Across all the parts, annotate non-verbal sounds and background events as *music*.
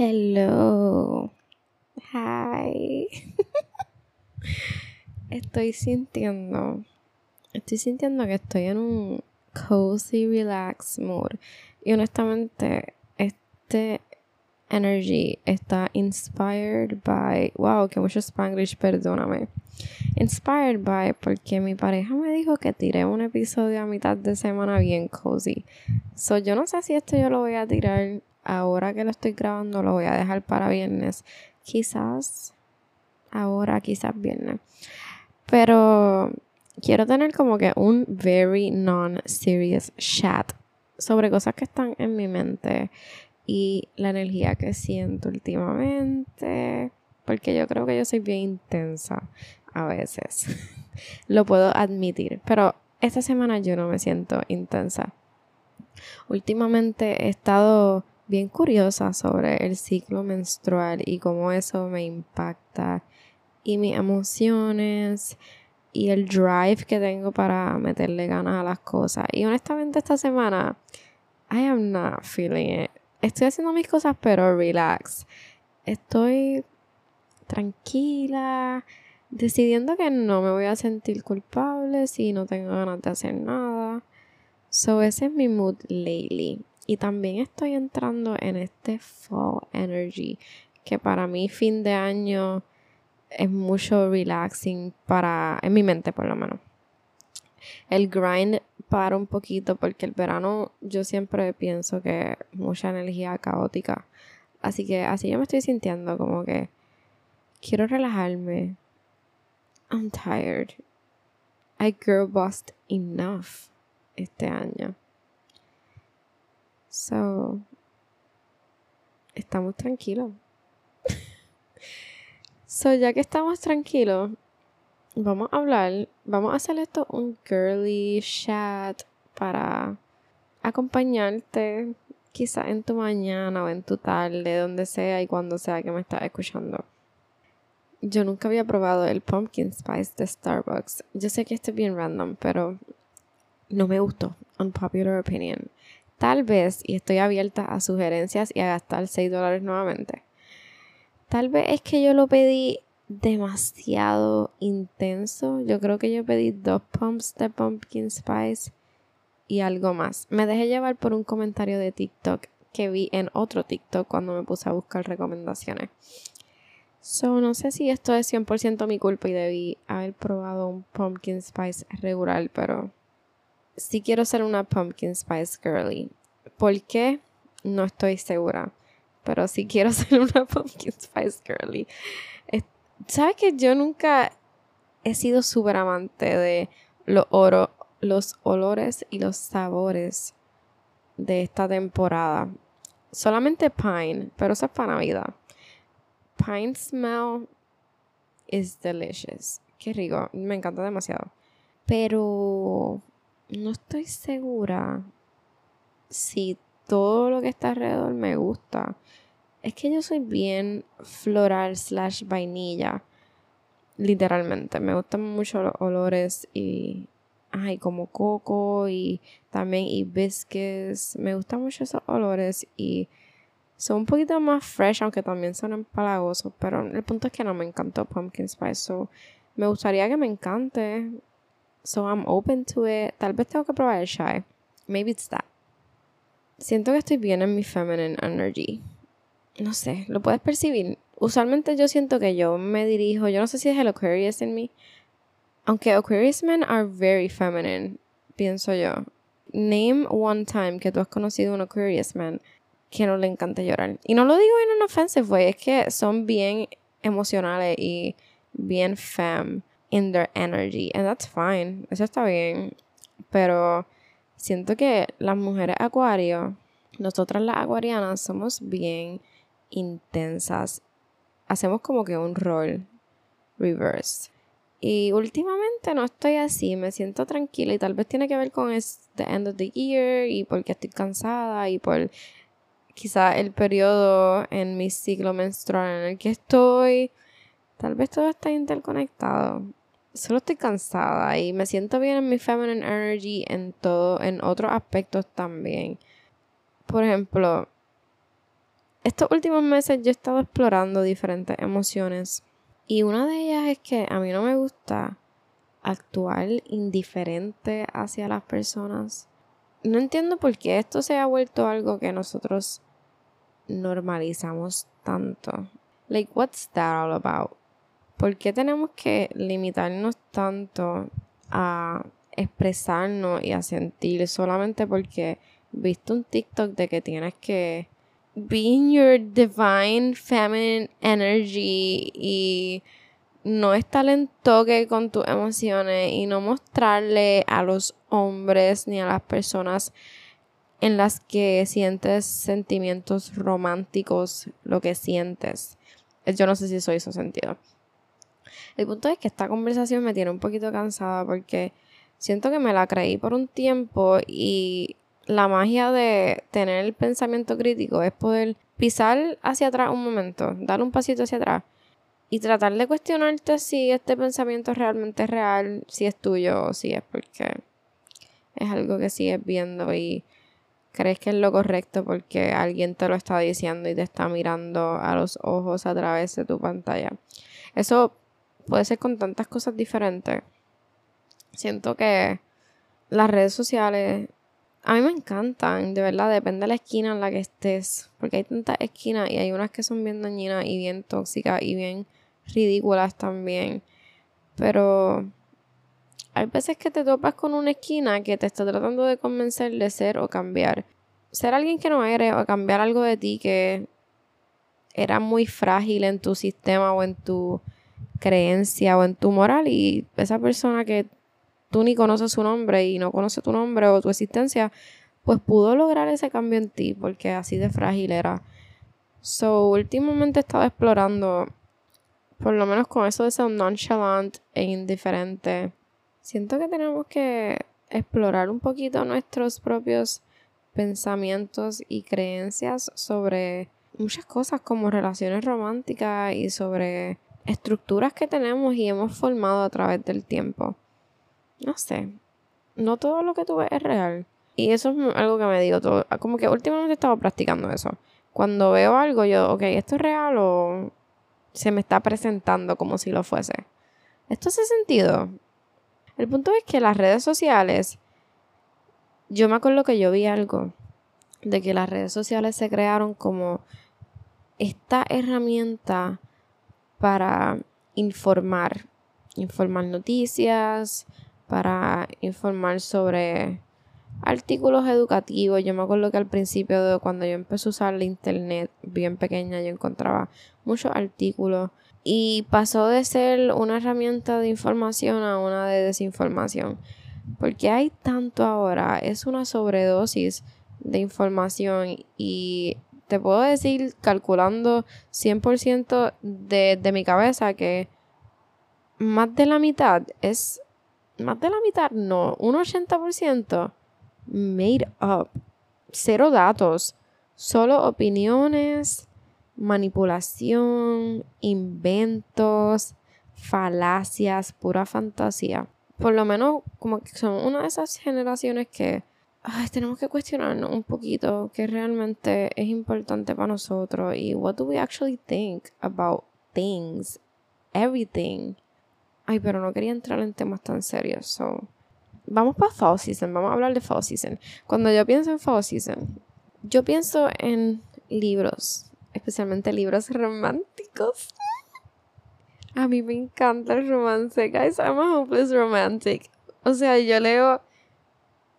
Hello. Hi. *laughs* estoy sintiendo. Estoy sintiendo que estoy en un cozy relax mood. Y honestamente, este energy está inspired by. Wow, que mucho Spanglish, perdóname. Inspired by porque mi pareja me dijo que tiré un episodio a mitad de semana bien cozy. So yo no sé si esto yo lo voy a tirar ahora que lo estoy grabando, lo voy a dejar para viernes. Quizás ahora, quizás viernes. Pero quiero tener como que un very non-serious chat sobre cosas que están en mi mente y la energía que siento últimamente. Porque yo creo que yo soy bien intensa a veces. *laughs* Lo puedo admitir. Pero esta semana yo no me siento intensa. Últimamente he estado bien curiosa sobre el ciclo menstrual y cómo eso me impacta y mis emociones y el drive que tengo para meterle ganas a las cosas. Y honestamente esta semana, I am not feeling it. Estoy haciendo mis cosas pero relax. Estoy tranquila, decidiendo que no me voy a sentir culpable si no tengo ganas de hacer nada. So ese es mi mood lately. Y también estoy entrando en este fall energy, que para mí fin de año es mucho relaxing para, en mi mente por lo menos. El grind para un poquito porque el verano yo siempre pienso que mucha energía caótica. Así que así yo me estoy sintiendo como que quiero relajarme. I'm tired. I girl bossed enough este año. So, estamos tranquilos. *laughs* so, ya que estamos tranquilos, vamos a hablar, vamos a hacer esto un girly chat para acompañarte quizá en tu mañana o en tu tarde, donde sea y cuando sea que me estás escuchando. Yo nunca había probado el pumpkin spice de Starbucks. Yo sé que esto es bien random, pero no me gustó. Unpopular opinion. Tal vez, y estoy abierta a sugerencias y a gastar 6 dólares nuevamente. Tal vez es que yo lo pedí demasiado intenso. Yo creo que yo pedí dos pumps de pumpkin spice y algo más. Me dejé llevar por un comentario de TikTok que vi en otro TikTok cuando me puse a buscar recomendaciones. So, no sé si esto es 100% mi culpa y debí haber probado un pumpkin spice regular, pero sí quiero ser una pumpkin spice girly. ¿Por qué? No estoy segura. Pero sí quiero *laughs* ser una pumpkin spice girly. ¿Sabes que yo nunca he sido súper amante de los, oro, los olores y los sabores de esta temporada? Solamente pine, pero eso es para Navidad. Pine smell is delicious. Qué rico, me encanta demasiado. Pero no estoy segura si todo lo que está alrededor me gusta. Es que yo soy bien floral slash vainilla. Literalmente. Me gustan mucho los olores y. Ay, como coco y también hibiscus. Me gustan mucho esos olores y son un poquito más fresh, aunque también son empalagosos. Pero el punto es que no me encantó Pumpkin Spice. So, me gustaría que me encante. So I'm open to it. Tal vez tengo que probar el shy. Maybe it's that. Siento que estoy bien en mi feminine energy. No sé, lo puedes percibir. Usualmente yo siento que yo me dirijo, yo no sé si es el Aquarius en mí. Aunque Aquarius men are very feminine, pienso yo. Name one time que tú has conocido un Aquarius man que no le encanta llorar. Y no lo digo en un offensive way, es que son bien emocionales y bien femme in their energy. And that's fine. Eso está bien. Pero siento que las mujeres acuario, nosotras las acuarianas, somos bien intensas. Hacemos como que un rol reverse. Y últimamente no estoy así, me siento tranquila y tal vez tiene que ver con the end of the year y porque estoy cansada y por quizá el periodo en mi ciclo menstrual en el que estoy. Tal vez todo está interconectado solo estoy cansada y me siento bien en mi feminine energy en todo, en otros aspectos también. Por ejemplo, estos últimos meses yo he estado explorando diferentes emociones y una de ellas es que a mí no me gusta actuar indiferente hacia las personas. No entiendo por qué esto se ha vuelto algo que nosotros normalizamos tanto. Like, what's that all about? ¿Por qué tenemos que limitarnos tanto a expresarnos y a sentir solamente porque viste un TikTok de que tienes que be in your divine feminine energy y no estar en toque con tus emociones y no mostrarle a los hombres ni a las personas en las que sientes sentimientos románticos lo que sientes. Yo no sé si eso hizo sentido. El punto es que esta conversación me tiene un poquito cansada porque siento que me la creí por un tiempo y la magia de tener el pensamiento crítico es poder pisar hacia atrás un momento, dar un pasito hacia atrás y tratar de cuestionarte si este pensamiento realmente es real, si es tuyo o si es porque es algo que sigues viendo y crees que es lo correcto porque alguien te lo está diciendo y te está mirando a los ojos a través de tu pantalla. Eso puede ser con tantas cosas diferentes. Siento que las redes sociales a mí me encantan, de verdad, depende de la esquina en la que estés, porque hay tantas esquinas y hay unas que son bien dañinas y bien tóxicas y bien ridículas también. Pero hay veces que te topas con una esquina que te está tratando de convencer de ser o cambiar. Ser alguien que no eres o cambiar algo de ti que era muy frágil en tu sistema o en tu creencia o en tu moral y esa persona que tú ni conoces su nombre y no conoce tu nombre o tu existencia, pues pudo lograr ese cambio en ti porque así de frágil era. So, últimamente he estado explorando por lo menos con eso de ser nonchalant e indiferente, siento que tenemos que explorar un poquito nuestros propios pensamientos y creencias sobre muchas cosas como relaciones románticas y sobre estructuras que tenemos y hemos formado a través del tiempo. No sé, no todo lo que tú ves es real. Y eso es algo que me digo todo. Como que últimamente he estado practicando eso. Cuando veo algo, yo, ok, ¿esto es real o se me está presentando como si lo fuese. ¿Esto hace sentido? El punto es que las redes sociales, yo me acuerdo que yo vi algo de que las redes sociales se crearon como esta herramienta para informar, informar noticias, para informar sobre artículos educativos. Yo me acuerdo que al principio, de cuando yo empecé a usar la internet bien pequeña, yo encontraba muchos artículos y pasó de ser una herramienta de información a una de desinformación. Porque hay tanto ahora, es una sobredosis de información y te puedo decir, calculando 100% de, de mi cabeza, que más de la mitad es, más de la mitad, no, un 80% made up. Cero datos, solo opiniones, manipulación, inventos, falacias, pura fantasía. Por lo menos como que son una de esas generaciones que tenemos que cuestionarnos un poquito qué realmente es importante para nosotros y what do we actually think about things, everything. Ay, pero no quería entrar en temas tan serios, so vamos para fall season, vamos a hablar de fall season. Cuando yo pienso en fall season, yo pienso en libros, especialmente libros románticos. *laughs* A mí me encanta el romance, guys. I'm a hopeless romantic. O sea, yo leo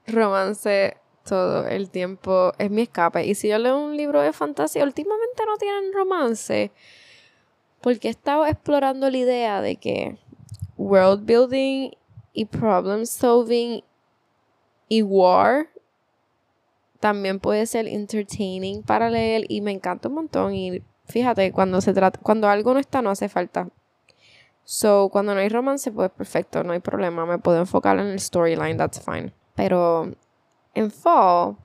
romance todo el tiempo. Es mi escape. Y si yo leo un libro de fantasía, últimamente no tienen romance. Porque he estado explorando la idea de que world building y problem solving y war también puede ser entertaining para leer y me encanta un montón y fíjate cuando se trata cuando algo no está no hace falta so cuando no hay romance pues perfecto no hay problema me puedo enfocar en el storyline that's fine pero en fall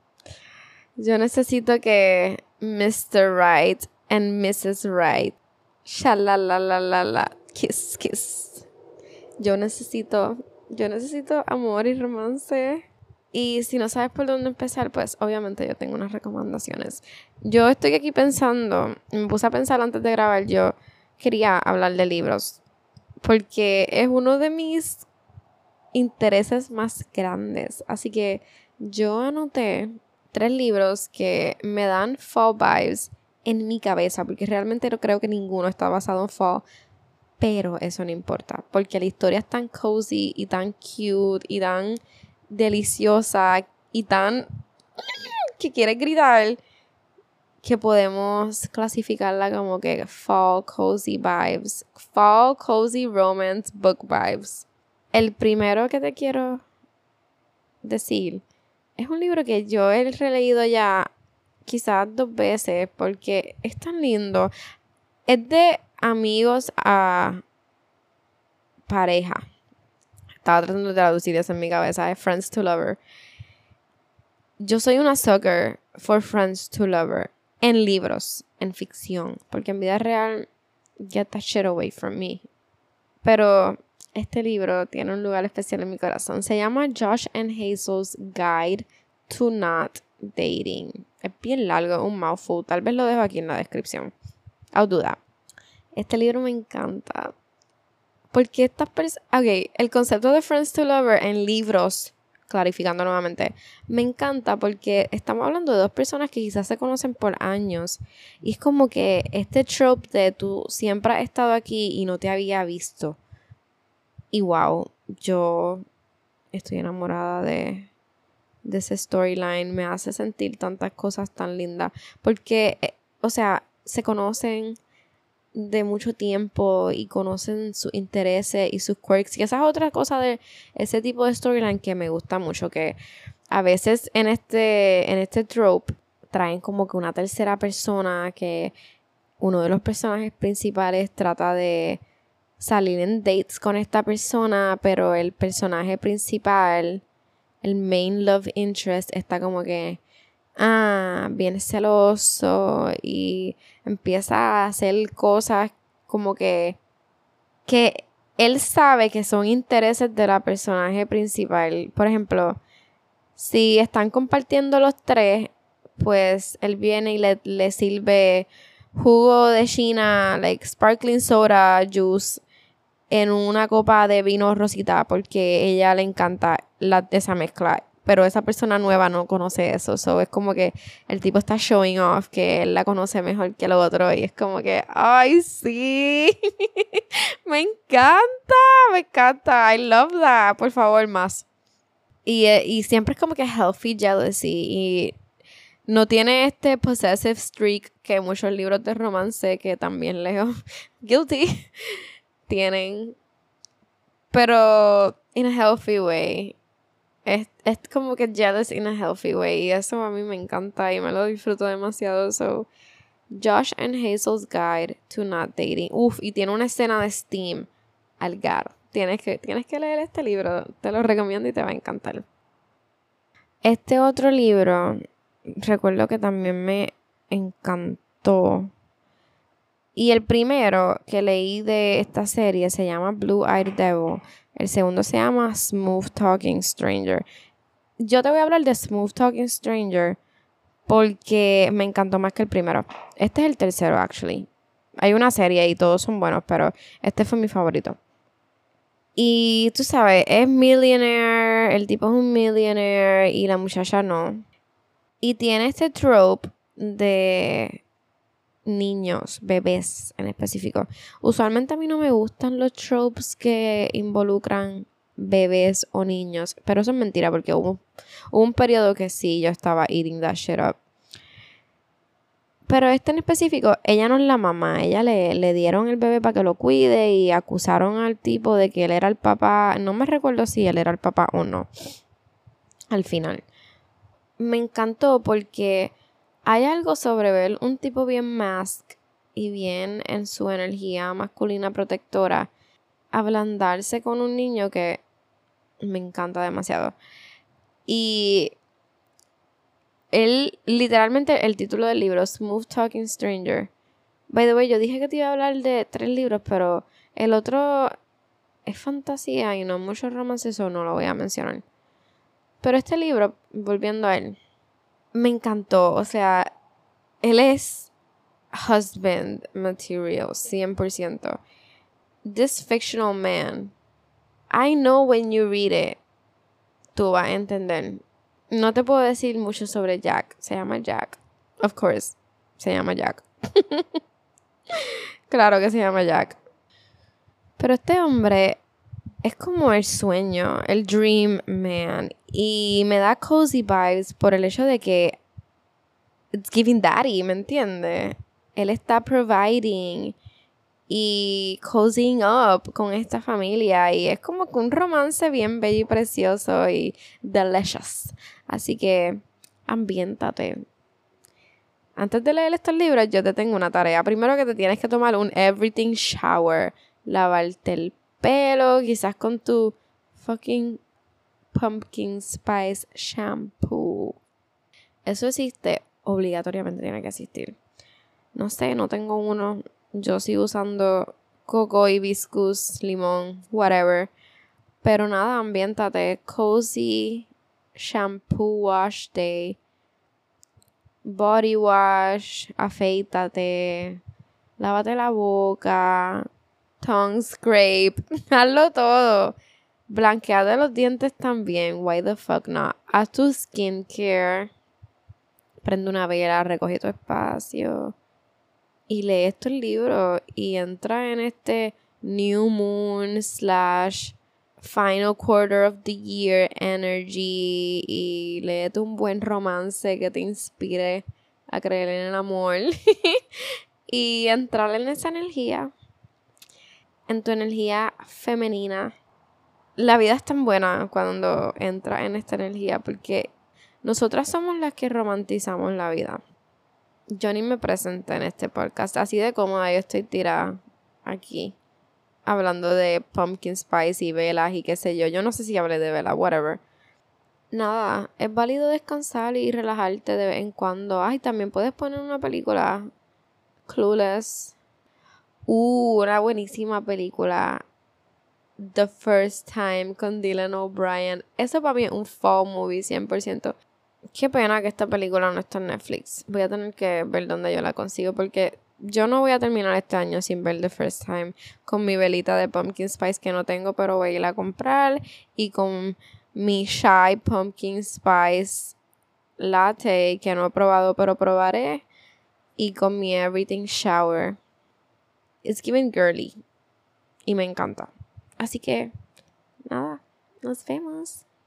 yo necesito que Mr. Right and Mrs. Right la kiss kiss yo necesito yo necesito amor y romance. Y si no sabes por dónde empezar, pues obviamente yo tengo unas recomendaciones. Yo estoy aquí pensando, me puse a pensar antes de grabar, yo quería hablar de libros, porque es uno de mis intereses más grandes. Así que yo anoté tres libros que me dan fall vibes en mi cabeza, porque realmente no creo que ninguno está basado en fall, pero eso no importa, porque la historia es tan cozy y tan cute y tan deliciosa y tan *coughs* que quiere gritar que podemos clasificarla como que fall cozy vibes, fall cozy romance book vibes. El primero que te quiero decir es un libro que yo he releído ya quizás dos veces porque es tan lindo. Es de amigos a pareja. Estaba tratando de traducir eso en mi cabeza. Es Friends to Lover. Yo soy una sucker for Friends to Lover. En libros, en ficción. Porque en vida real, get that shit away from me. Pero este libro tiene un lugar especial en mi corazón. Se llama Josh and Hazel's Guide to Not Dating. Es bien largo, un mouthful. Tal vez lo dejo aquí en la descripción. A duda. Este libro me encanta. Porque estas personas. Ok, el concepto de Friends to Lover en libros, clarificando nuevamente, me encanta porque estamos hablando de dos personas que quizás se conocen por años. Y es como que este trope de tú siempre has estado aquí y no te había visto. Y wow, yo estoy enamorada de, de ese storyline. Me hace sentir tantas cosas tan lindas. Porque, eh, o sea, se conocen de mucho tiempo y conocen sus intereses y sus quirks. Y esa es otra cosa de ese tipo de storyline que me gusta mucho, que a veces en este, en este trope traen como que una tercera persona que uno de los personajes principales trata de salir en dates con esta persona, pero el personaje principal, el main love interest, está como que ah, bien celoso y empieza a hacer cosas como que, que él sabe que son intereses de la personaje principal. Por ejemplo, si están compartiendo los tres, pues él viene y le, le sirve jugo de China, like sparkling soda, juice, en una copa de vino rosita, porque ella le encanta la, esa mezcla pero esa persona nueva no conoce eso. So es como que el tipo está showing off que él la conoce mejor que el otro y es como que, ay, sí, *laughs* me encanta, me encanta, I love that, por favor, más. Y, eh, y siempre es como que healthy jealousy y no tiene este possessive streak que muchos libros de romance que también leo, *laughs* guilty, tienen. Pero in a healthy way es, es como que jealous in a healthy way. Y eso a mí me encanta y me lo disfruto demasiado. So, Josh and Hazel's Guide to Not Dating. Uf, y tiene una escena de Steam al gar. Tienes que, tienes que leer este libro. Te lo recomiendo y te va a encantar. Este otro libro, recuerdo que también me encantó. Y el primero que leí de esta serie se llama Blue Eyed Devil. El segundo se llama Smooth Talking Stranger. Yo te voy a hablar de Smooth Talking Stranger porque me encantó más que el primero. Este es el tercero, actually. Hay una serie y todos son buenos, pero este fue mi favorito. Y tú sabes, es millionaire, el tipo es un millionaire y la muchacha no. Y tiene este trope de niños, bebés en específico. Usualmente a mí no me gustan los tropes que involucran bebés o niños, pero eso es mentira porque hubo, un periodo que sí, yo estaba eating that shit up. Pero este en específico, ella no es la mamá, ella le, le dieron el bebé para que lo cuide y acusaron al tipo de que él era el papá, no me recuerdo si él era el papá o no, al final. Me encantó porque hay algo sobre ver un tipo bien mask y bien en su energía masculina protectora ablandarse con un niño que me encanta demasiado. Y él, literalmente, el título del libro, Smooth Talking Stranger. By the way, yo dije que te iba a hablar de tres libros, pero el otro es fantasía y no mucho romance, eso no lo voy a mencionar. Pero este libro, volviendo a él, me encantó. O sea, él es husband material, 100%. This fictional man, I know when you read it, tú vas a entender. No te puedo decir mucho sobre Jack. Se llama Jack. Of course, se llama Jack. *laughs* claro que se llama Jack. Pero este hombre es como el sueño, el dream man. Y me da cozy vibes por el hecho de que it's giving daddy, ¿me entiende? Él está providing y cozying up con esta familia y es como que un romance bien bello y precioso y delicious. Así que ambiéntate. Antes de leer estos libros, yo te tengo una tarea. Primero que te tienes que tomar un everything shower, lavarte el pelo, quizás con tu fucking pumpkin spice shampoo. Eso existe, obligatoriamente tiene que existir. No sé, no tengo uno. Yo sigo usando coco, hibiscus, limón, whatever. Pero nada, ambiéntate. Cozy shampoo wash day. Body wash, afeítate. Lávate la boca. Tongue scrape. *laughs* Hazlo todo. Blanqueate los dientes también. Why the fuck not? Haz tu skincare. Prende una vela, recoge tu espacio y lee estos libros y entra en este New Moon slash Final Quarter of the Year energy y léete un buen romance que te inspire a creer en el amor *laughs* y entrar en esa energía, en tu energía femenina. La vida es tan buena cuando entras en esta energía porque nosotras somos las que romantizamos la vida yo ni me presenté en este podcast. Así de cómoda yo estoy tirada aquí. Hablando de pumpkin spice y velas y qué sé yo. Yo no sé si hablé de vela, whatever. Nada, es válido descansar y relajarte de vez en cuando. Ay, también puedes poner una película. Clueless. Uh, una buenísima película. The First Time con Dylan O'Brien. Eso para mí es un fall movie 100%. Qué pena que esta película no está en Netflix. Voy a tener que ver dónde yo la consigo porque yo no voy a terminar este año sin ver The First Time con mi velita de pumpkin spice que no tengo, pero voy a ir a comprar y con mi Shy Pumpkin Spice Latte que no he probado, pero probaré y con mi Everything Shower. It's giving girly y me encanta. Así que nada, nos vemos.